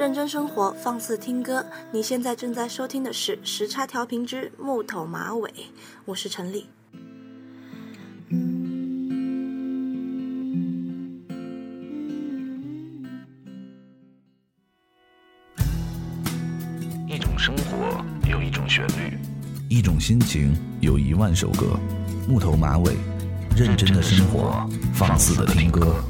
认真生活，放肆听歌。你现在正在收听的是时差调频之木头马尾，我是陈丽。一种生活有一种旋律，一种心情有一万首歌。木头马尾，认真的生活，放肆的听歌。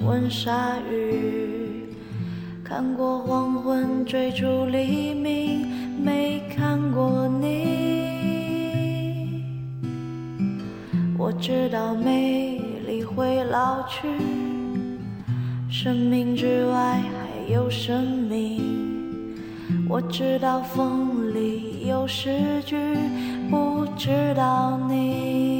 海亲吻鲨鱼，看过黄昏追逐黎明，没看过你。我知道美丽会老去，生命之外还有生命。我知道风里有诗句，不知道你。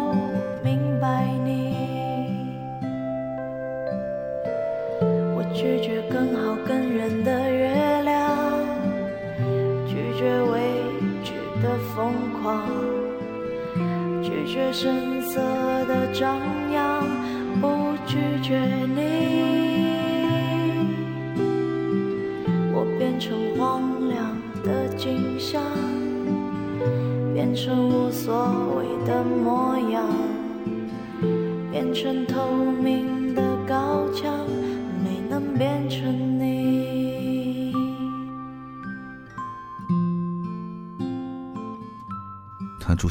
拒绝更好更圆的月亮，拒绝未知的疯狂，拒绝声色的张扬，不拒绝你。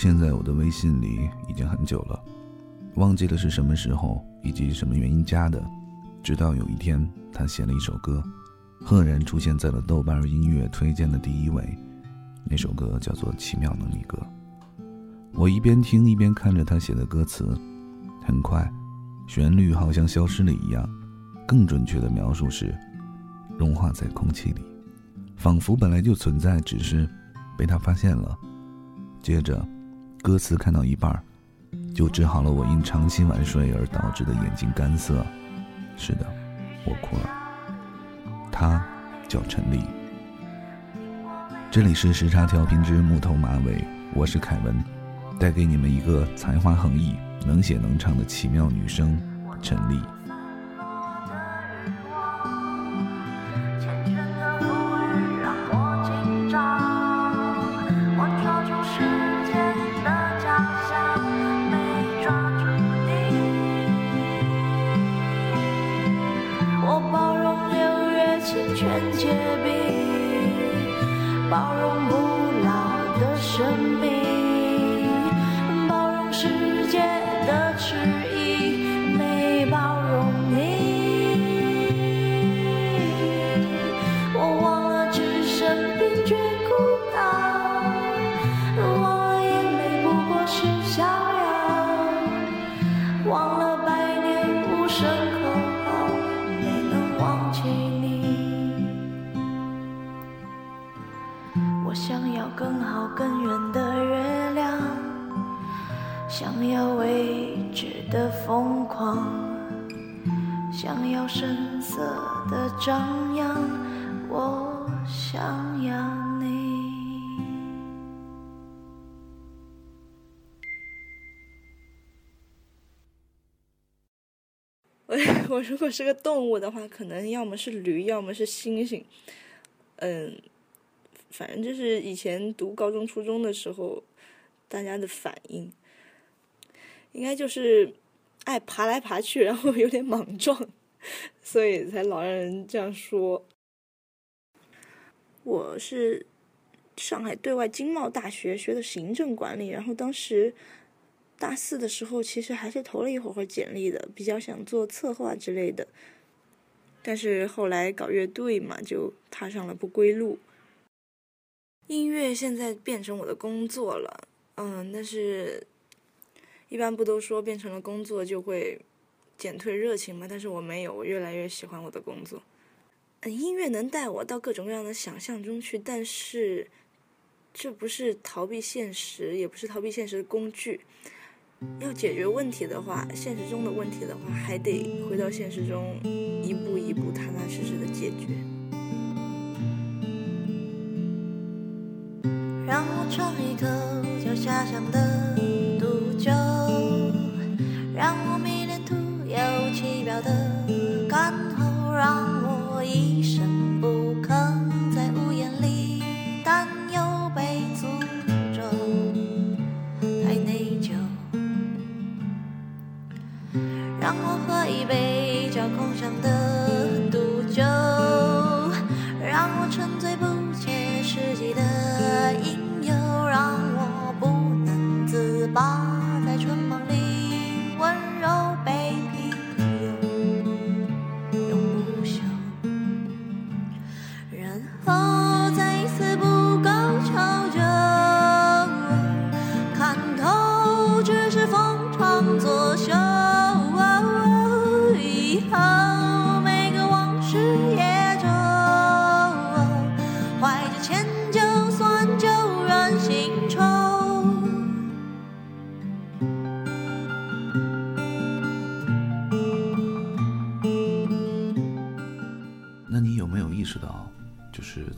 现在我的微信里已经很久了，忘记了是什么时候以及什么原因加的。直到有一天，他写了一首歌，赫然出现在了豆瓣音乐推荐的第一位。那首歌叫做《奇妙能力歌》。我一边听一边看着他写的歌词，很快，旋律好像消失了一样。更准确的描述是，融化在空气里，仿佛本来就存在，只是被他发现了。接着，歌词看到一半，就治好了我因长期晚睡而导致的眼睛干涩。是的，我哭了。他叫陈丽。这里是时差调频之木头马尾，我是凯文，带给你们一个才华横溢、能写能唱的奇妙女生陈丽。疯狂，想要声色的张扬。我想要你。我 我如果是个动物的话，可能要么是驴，要么是猩猩。嗯，反正就是以前读高中、初中的时候，大家的反应，应该就是爱爬来爬去，然后有点莽撞。所以才老让人这样说。我是上海对外经贸大学学的行政管理，然后当时大四的时候，其实还是投了一会儿会简历的，比较想做策划之类的。但是后来搞乐队嘛，就踏上了不归路。音乐现在变成我的工作了，嗯，但是，一般不都说变成了工作就会减退热情吗？但是我没有，我越来越喜欢我的工作。音乐能带我到各种各样的想象中去，但是这不是逃避现实，也不是逃避现实的工具。要解决问题的话，现实中的问题的话，还得回到现实中，一步一步踏踏实实的解决。让我尝一口叫家乡的一杯叫空想的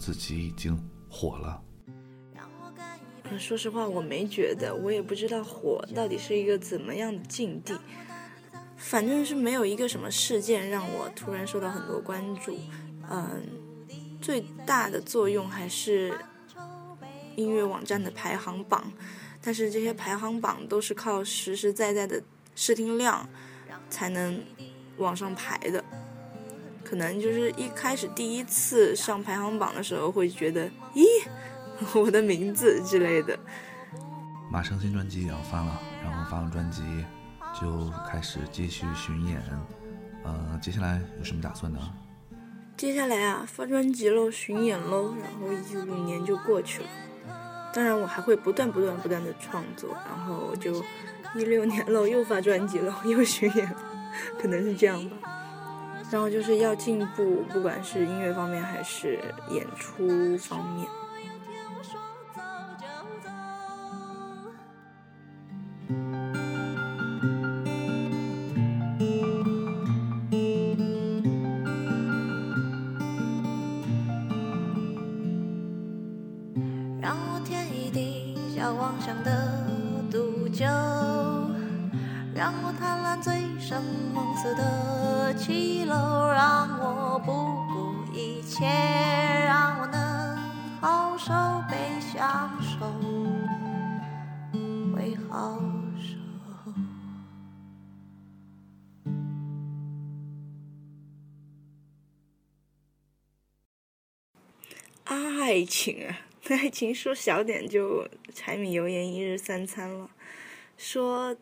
自己已经火了。说实话，我没觉得，我也不知道火到底是一个怎么样的境地。反正是没有一个什么事件让我突然受到很多关注。嗯，最大的作用还是音乐网站的排行榜，但是这些排行榜都是靠实实在在的试听量才能往上排的。可能就是一开始第一次上排行榜的时候，会觉得，咦，我的名字之类的。马上新专辑也要发了，然后发了专辑，就开始继续巡演。呃，接下来有什么打算呢？接下来啊，发专辑喽，巡演喽，然后一五年就过去了。当然，我还会不断不断不断的创作，然后就一六年喽，又发专辑喽，又巡演，可能是这样吧。然后就是要进步，不管是音乐方面还是演出方面。好受。爱情啊，爱情说小点就柴米油盐一日三餐了，说。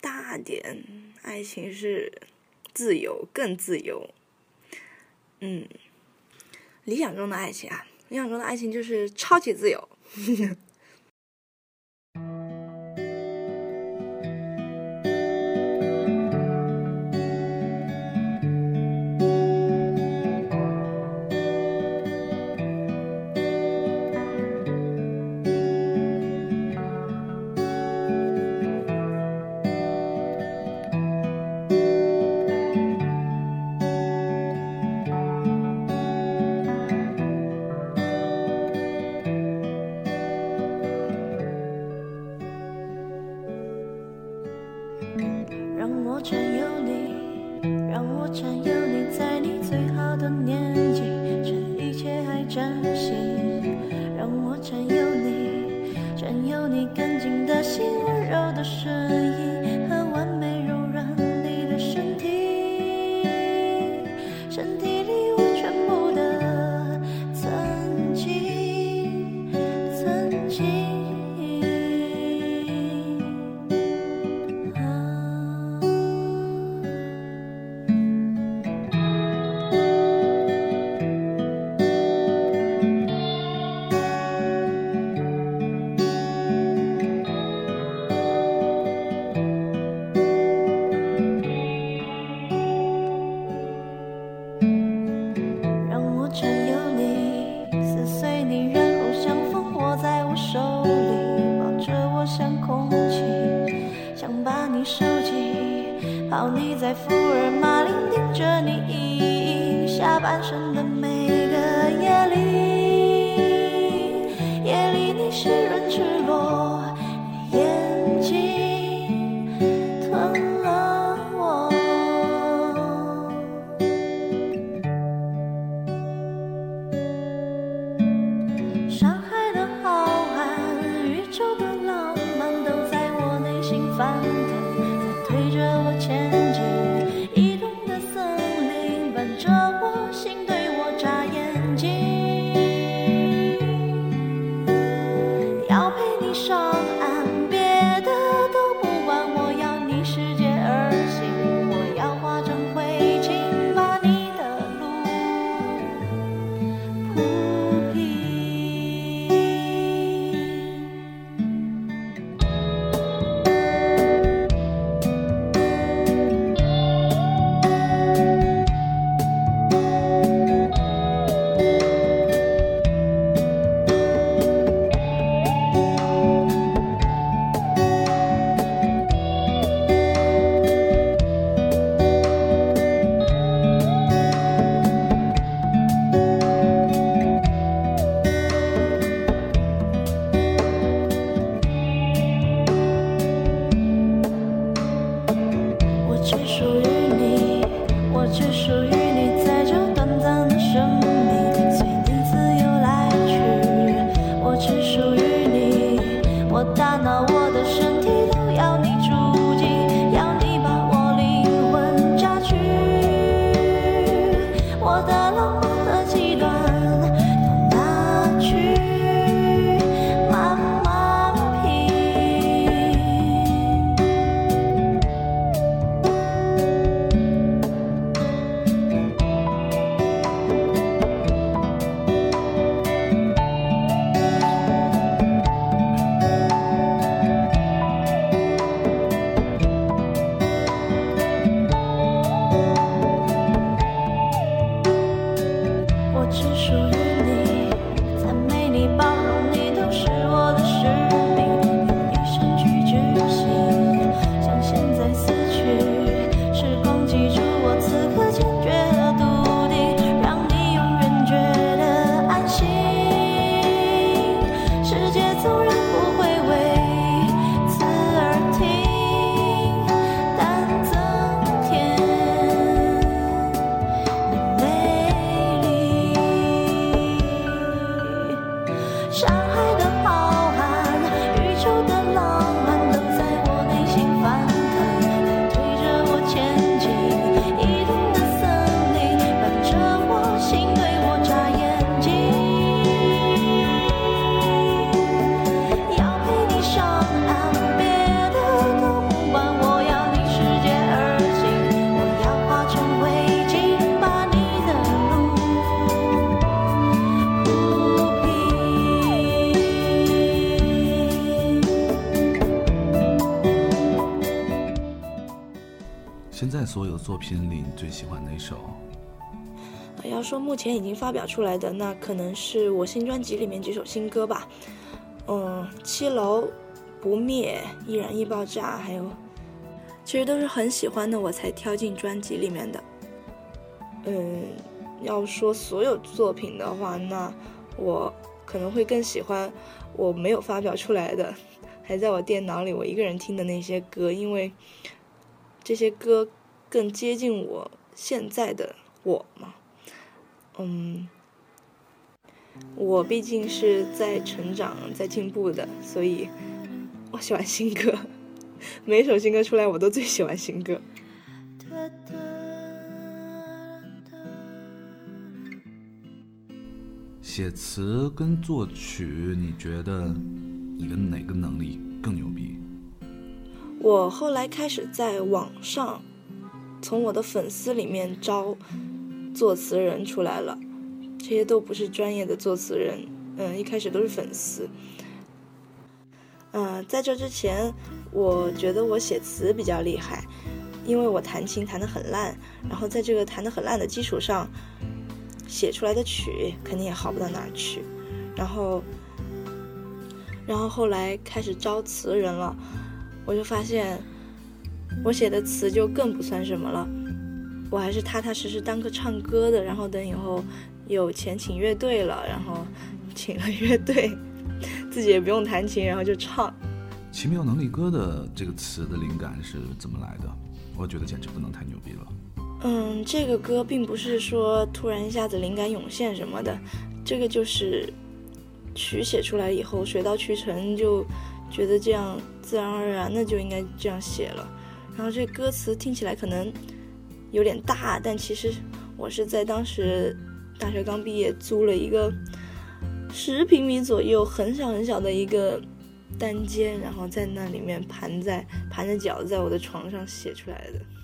大点，爱情是自由，更自由。嗯，理想中的爱情啊，理想中的爱情就是超级自由。我占有你在你最好的年纪趁一切还崭新让我占有你占有你干净的心温柔的声音现在所有作品里，你最喜欢哪首？要说目前已经发表出来的，那可能是我新专辑里面几首新歌吧。嗯，七楼、不灭、易燃易爆炸，还有，其实都是很喜欢的，我才挑进专辑里面的。嗯，要说所有作品的话，那我可能会更喜欢我没有发表出来的，还在我电脑里我一个人听的那些歌，因为这些歌更接近我现在的我嘛。嗯，我毕竟是在成长、在进步的，所以我喜欢新歌。每一首新歌出来，我都最喜欢新歌。写词跟作曲，你觉得你的哪个能力更牛逼？我后来开始在网上从我的粉丝里面招作词人出来了，这些都不是专业的作词人，嗯，一开始都是粉丝。嗯、在这之前，我觉得我写词比较厉害，因为我弹琴弹得很烂，然后在这个弹得很烂的基础上，写出来的曲肯定也好不到哪儿去。然后然后后来开始招词人了，我就发现我写的词就更不算什么了。我还是踏踏实实当个唱歌的，然后等以后有钱请乐队了，然后请了乐队，自己也不用弹琴，然后就唱。奇妙能力歌的这个词的灵感是怎么来的？我觉得简直不能太牛逼了。嗯，这个歌并不是说突然一下子灵感涌现什么的，这个就是曲写出来以后水到渠成，就觉得这样自然而然的就应该这样写了。然后这歌词听起来可能。有点大，但其实我是在当时大学刚毕业，租了一个十平米左右很小很小的一个单间，然后在那里面盘在盘着脚在我的床上写出来的。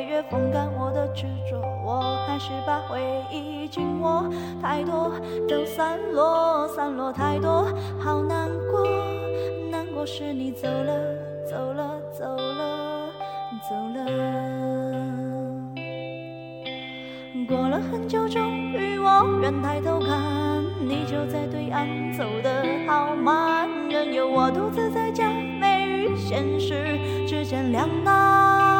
岁月风干我的执着，我还是把回忆紧握。太多都散落，散落太多，好难过，难过是你走了，走了，走了，走了。过了很久，终于我愿抬头看，你就在对岸，走得好慢，任由我独自在假寐与现实之间两难。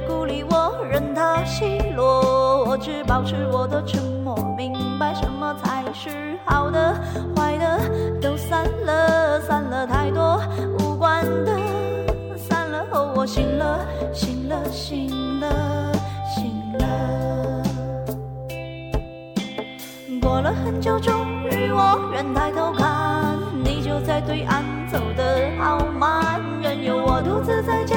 鼓励我任他奚落我只保持我的沉默，明白什么才是好的，坏的都散了，散了太多无关的，散了后我醒了，醒了，醒了，醒了。过了。很久，终于我愿抬头看，你就在对岸，走得好慢，任由我独自在假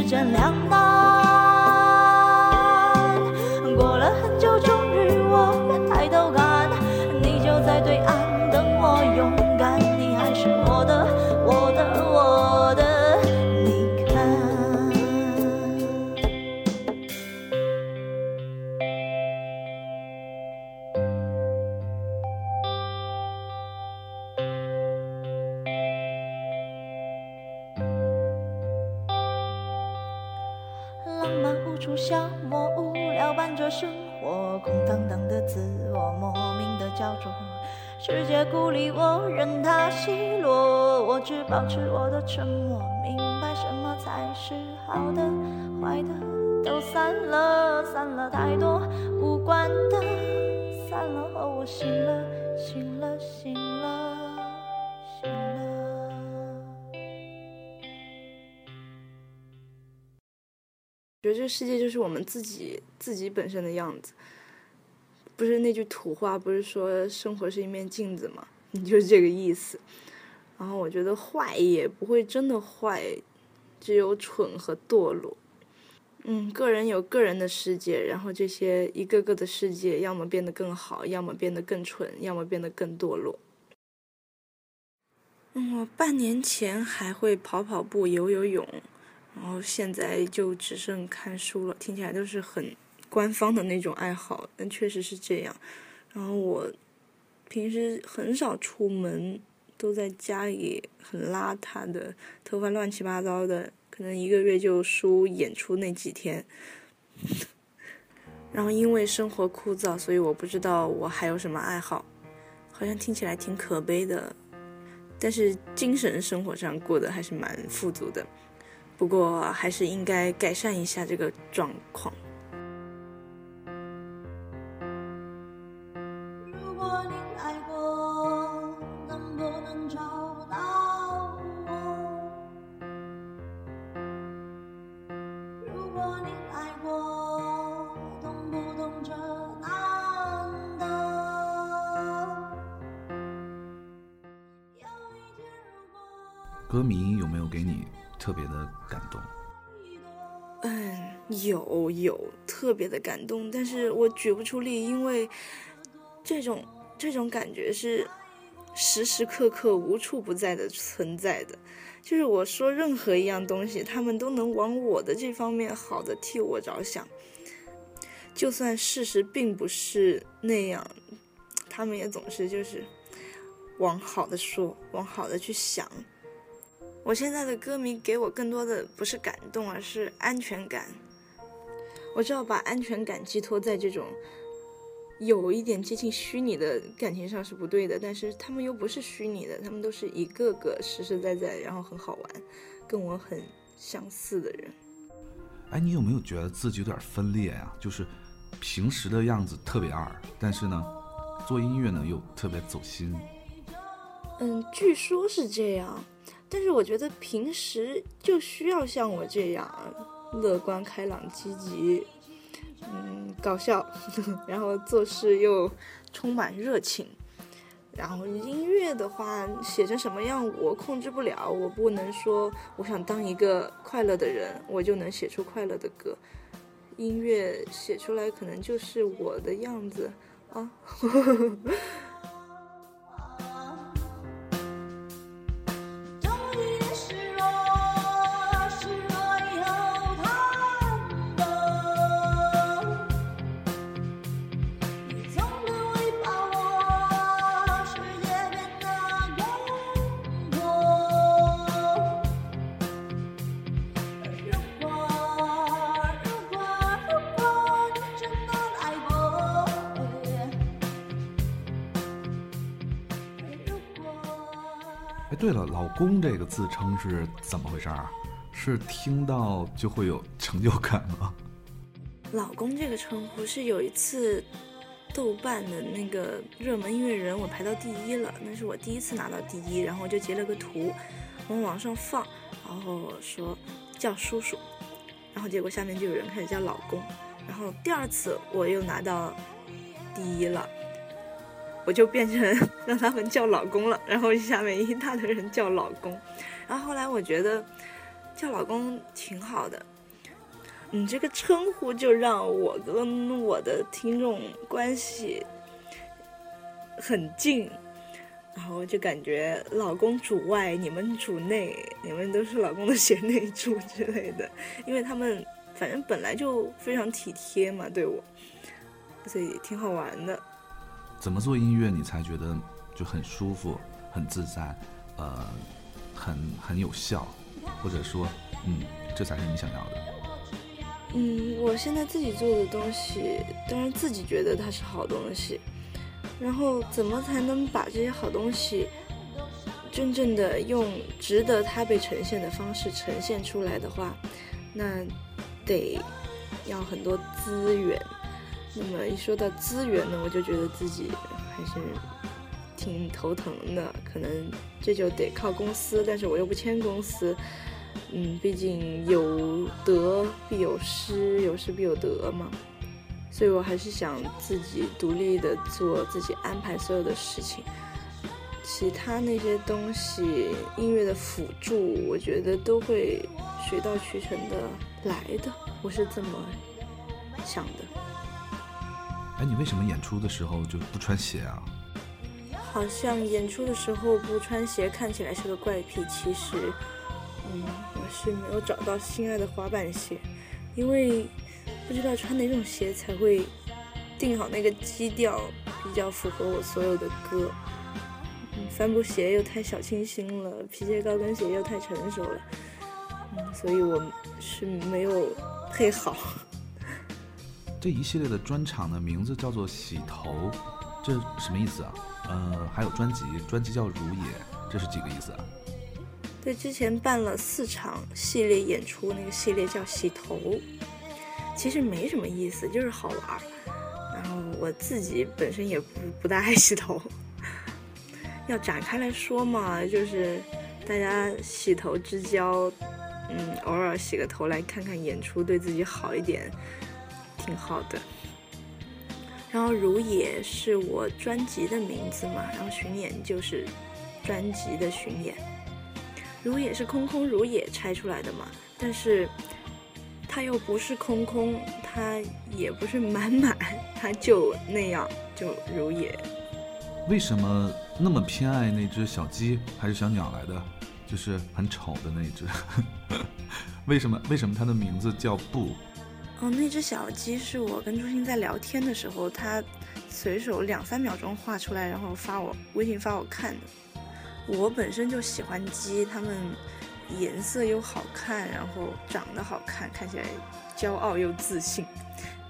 之间两难。的沉默。明白什么才是好的，坏的都散了，散了太多无关的，散了后我醒了，醒了，醒了，醒了。觉得这个世界就是我们自己自己本身的样子。不是那句土话，不是说生活是一面镜子吗？你就是这个意思。然后我觉得坏也不会真的坏，只有蠢和堕落。嗯，个人有个人的世界，然后这些一个个的世界，要么变得更好，要么变得更蠢，要么变得更堕落。嗯，我半年前还会跑跑步、游游泳，然后现在就只剩看书了。听起来都是很官方的那种爱好，但确实是这样。然后我平时很少出门，都在家里很邋遢的，头发乱七八糟的。可能一个月就输演出那几天，然后因为生活枯燥，所以我不知道我还有什么爱好，好像听起来挺可悲的，但是精神生活上过得还是蛮富足的，不过还是应该改善一下这个状况。歌迷有没有给你特别的感动？嗯，有有特别的感动，但是我举不出例，因为这种这种感觉是时时刻刻无处不在的存在的。就是我说任何一样东西，他们都能往我的这方面好的替我着想，就算事实并不是那样，他们也总是就是往好的说，往好的去想。我现在的歌迷给我更多的不是感动，而是安全感。我知道把安全感寄托在这种有一点接近虚拟的感情上是不对的，但是他们又不是虚拟的，他们都是一个个实实在在，然后很好玩，跟我很相似的人。哎，你有没有觉得自己有点分裂呀？就是平时的样子特别二，但是呢，做音乐呢又特别走心。嗯，据说是这样。但是我觉得平时就需要像我这样乐观开朗、积极，嗯，搞笑，然后做事又充满热情。然后音乐的话，写成什么样我控制不了，我不能说我想当一个快乐的人，我就能写出快乐的歌。音乐写出来可能就是我的样子啊。公这个自称是怎么回事啊？是听到就会有成就感吗？老公这个称呼是有一次豆瓣的那个热门音乐人，我排到第一了，那是我第一次拿到第一，然后我就截了个图往网上放，然后说叫叔叔，然后结果下面就有人开始叫老公，然后第二次我又拿到第一了。我就变成 让他们叫老公了，然后下面一大堆人叫老公，然后后来我觉得叫老公挺好的，你这个称呼就让我跟我的听众关系很近，然后就感觉老公主外，你们主内，你们都是老公的贤内助之类的，因为他们反正本来就非常体贴嘛，对我，所以挺好玩的。怎么做音乐你才觉得就很舒服、很自在，呃，很很有效，或者说，嗯，这才是你想要的。嗯，我现在自己做的东西，当然自己觉得它是好东西，然后怎么才能把这些好东西真正的用值得它被呈现的方式呈现出来的话，那得要很多资源。那么一说到资源呢，我就觉得自己还是挺头疼的，可能这就得靠公司，但是我又不签公司，嗯，毕竟有得必有失，有失必有得嘛。所以我还是想自己独立的做，自己安排所有的事情。其他那些东西，音乐的辅助，我觉得都会水到渠成的来的，我是这么想的。哎，你为什么演出的时候就不穿鞋啊？好像演出的时候不穿鞋看起来是个怪癖，其实，嗯，我是没有找到心爱的滑板鞋，因为不知道穿哪种鞋才会定好那个基调，比较符合我所有的歌。嗯，帆布鞋又太小清新了，皮鞋高跟鞋又太成熟了，嗯，所以我是没有配好。这一系列的专场的名字叫做“洗头”，这什么意思啊？呃，还有专辑，专辑叫《如也》，这是几个意思啊？对，之前办了四场系列演出，那个系列叫“洗头”，其实没什么意思，就是好玩儿。然后我自己本身也不不大爱洗头，要展开来说嘛，就是大家洗头之交，嗯，偶尔洗个头来看看演出，对自己好一点，挺好的。然后如也是我专辑的名字嘛，然后巡演就是专辑的巡演。如也是空空如也拆出来的嘛，但是它又不是空空，它也不是满满，它就那样，就如也。为什么那么偏爱那只小鸡还是小鸟来的？就是很丑的那只。为什么？为什么它的名字叫布？哦，那只小鸡是我跟朱星在聊天的时候，他随手两三秒钟画出来，然后发我微信发我看的。我本身就喜欢鸡，它们颜色又好看，然后长得好看，看起来骄傲又自信，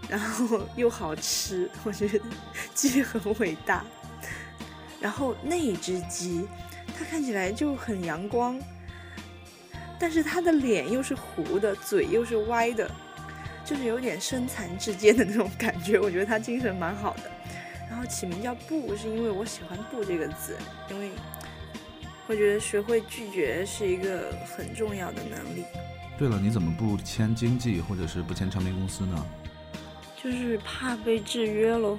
然后 又好吃，我觉得鸡很伟大。然后那只鸡，它看起来就很阳光，但是它的脸又是糊的，嘴又是歪的。就是有点身残志坚的那种感觉，我觉得他精神蛮好的。然后起名叫“不”，是因为我喜欢“不”这个字，因为我觉得学会拒绝是一个很重要的能力。对了，你怎么不签经纪或者是不签唱片公司呢？就是怕被制约喽，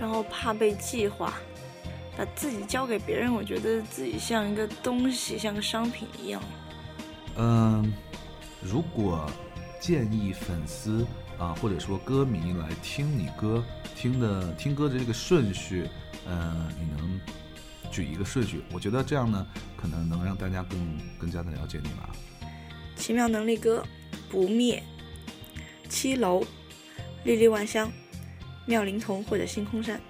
然后怕被计划，把自己交给别人，我觉得自己像一个东西，像个商品一样。嗯，如果。建议粉丝啊，或者说歌迷来听你歌，听的听歌的这个顺序，呃，你能举一个顺序？我觉得这样呢，可能能让大家更更加的了解你吧。奇妙能力歌，不灭，七楼，粒粒万香，妙龄童或者星空山。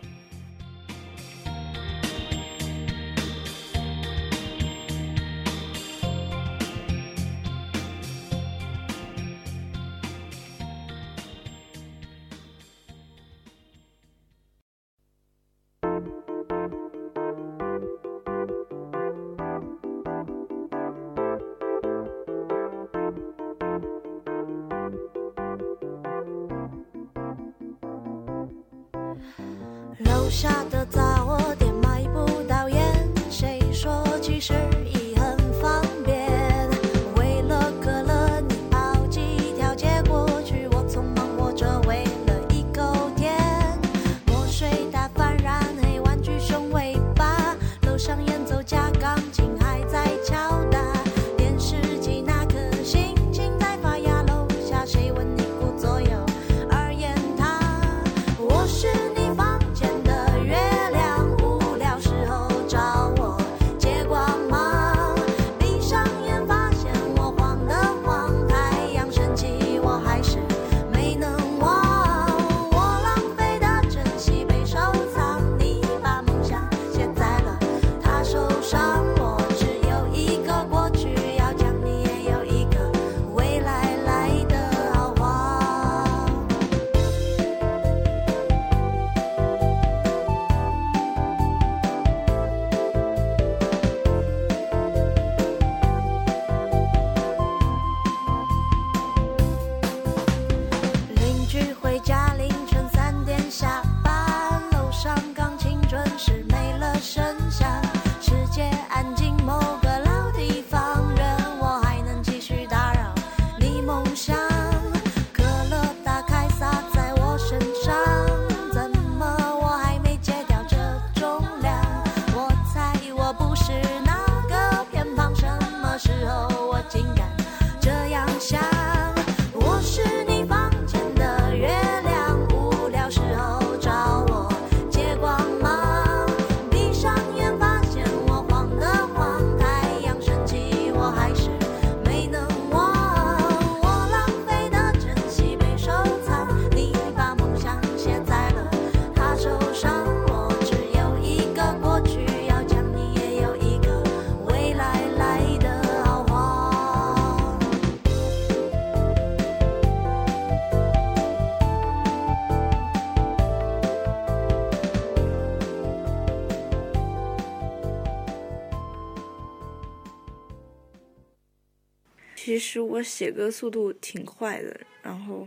其实我写歌速度挺快的，然后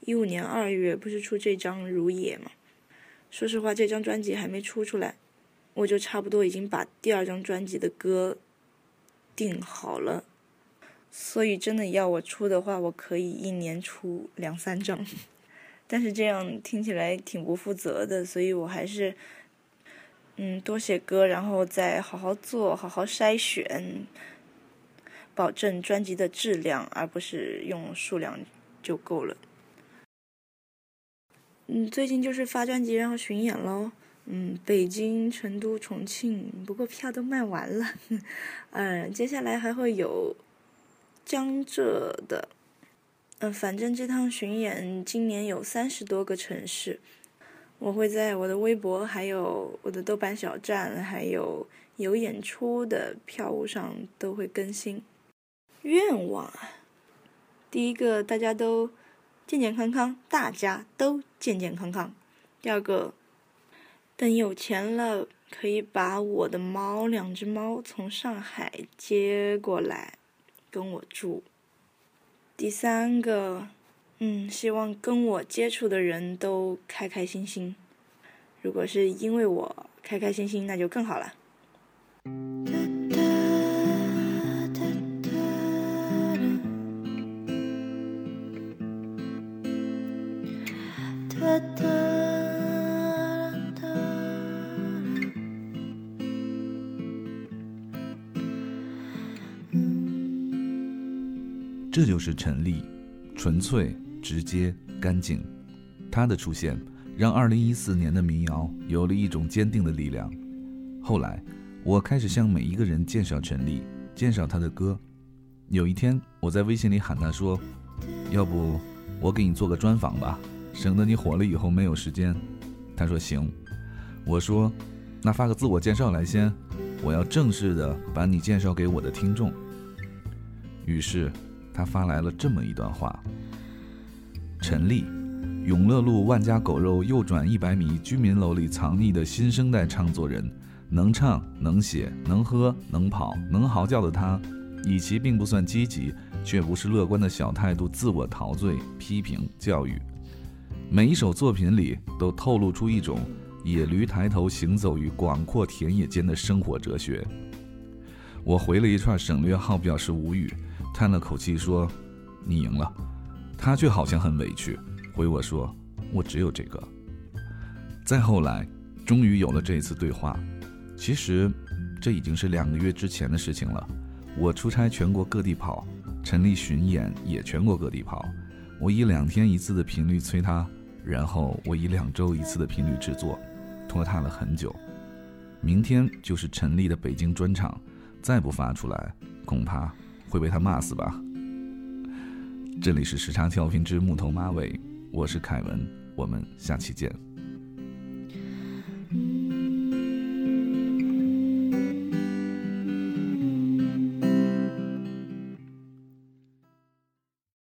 一五年二月不是出这张《如也》嘛？说实话，这张专辑还没出出来，我就差不多已经把第二张专辑的歌定好了。所以真的要我出的话，我可以一年出两三张，但是这样听起来挺不负责的，所以我还是嗯多写歌，然后再好好做，好好筛选。保证专辑的质量，而不是用数量就够了。嗯，最近就是发专辑，然后巡演喽。嗯，北京、成都、重庆，不过票都卖完了。嗯，接下来还会有江浙的。嗯，反正这趟巡演今年有三十多个城市，我会在我的微博、还有我的豆瓣小站、还有有演出的票务上都会更新。愿望啊，第一个大家都健健康康，大家都健健康康。第二个，等有钱了，可以把我的猫两只猫从上海接过来跟我住。第三个，嗯，希望跟我接触的人都开开心心。如果是因为我开开心心，那就更好了。这就是陈粒，纯粹、直接、干净。他的出现让2014年的民谣有了一种坚定的力量。后来，我开始向每一个人介绍陈粒，介绍他的歌。有一天，我在微信里喊他说：“要不我给你做个专访吧。”省得你火了以后没有时间，他说行，我说，那发个自我介绍来先，我要正式的把你介绍给我的听众。于是他发来了这么一段话：陈丽，永乐路万家狗肉右转一百米居民楼里藏匿的新生代唱作人，能唱能写能喝能跑能嚎叫的他，以其并不算积极却不是乐观的小态度自我陶醉批评教育。每一首作品里都透露出一种野驴抬头行走于广阔田野间的生活哲学。我回了一串省略号，表示无语，叹了口气说：“你赢了。”他却好像很委屈，回我说：“我只有这个。”再后来，终于有了这次对话。其实，这已经是两个月之前的事情了。我出差全国各地跑，陈立巡演也全国各地跑。我以两天一次的频率催他。然后我以两周一次的频率制作，拖沓了很久。明天就是陈立的北京专场，再不发出来，恐怕会被他骂死吧。这里是时差调频之木头马尾，我是凯文，我们下期见。